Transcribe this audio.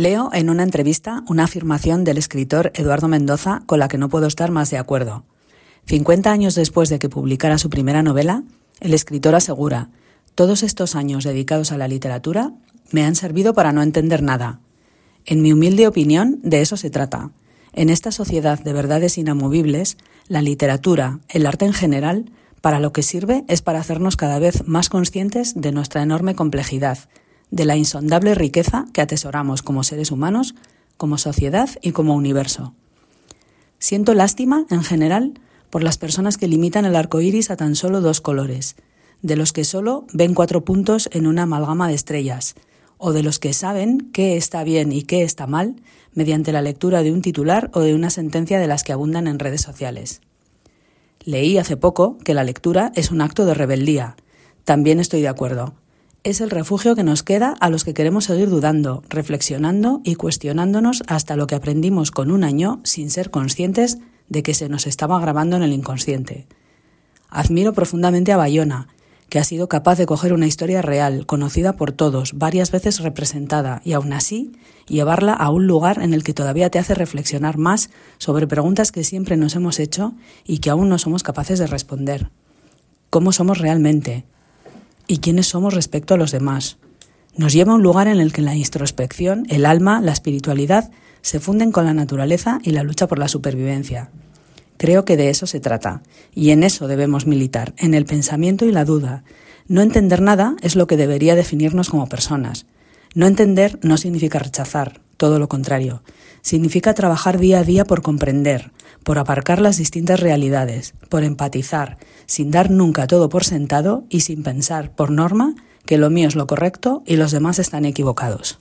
Leo en una entrevista una afirmación del escritor Eduardo Mendoza con la que no puedo estar más de acuerdo. 50 años después de que publicara su primera novela, el escritor asegura, todos estos años dedicados a la literatura me han servido para no entender nada. En mi humilde opinión, de eso se trata. En esta sociedad de verdades inamovibles, la literatura, el arte en general, para lo que sirve es para hacernos cada vez más conscientes de nuestra enorme complejidad, de la insondable riqueza que atesoramos como seres humanos, como sociedad y como universo. Siento lástima, en general, por las personas que limitan el arco iris a tan solo dos colores, de los que solo ven cuatro puntos en una amalgama de estrellas, o de los que saben qué está bien y qué está mal mediante la lectura de un titular o de una sentencia de las que abundan en redes sociales. Leí hace poco que la lectura es un acto de rebeldía. También estoy de acuerdo. Es el refugio que nos queda a los que queremos seguir dudando, reflexionando y cuestionándonos hasta lo que aprendimos con un año sin ser conscientes de que se nos estaba grabando en el inconsciente. Admiro profundamente a Bayona, que ha sido capaz de coger una historia real, conocida por todos, varias veces representada, y aún así llevarla a un lugar en el que todavía te hace reflexionar más sobre preguntas que siempre nos hemos hecho y que aún no somos capaces de responder. ¿Cómo somos realmente? Y quiénes somos respecto a los demás. Nos lleva a un lugar en el que la introspección, el alma, la espiritualidad se funden con la naturaleza y la lucha por la supervivencia. Creo que de eso se trata, y en eso debemos militar, en el pensamiento y la duda. No entender nada es lo que debería definirnos como personas. No entender no significa rechazar, todo lo contrario. Significa trabajar día a día por comprender, por aparcar las distintas realidades, por empatizar, sin dar nunca todo por sentado y sin pensar, por norma, que lo mío es lo correcto y los demás están equivocados.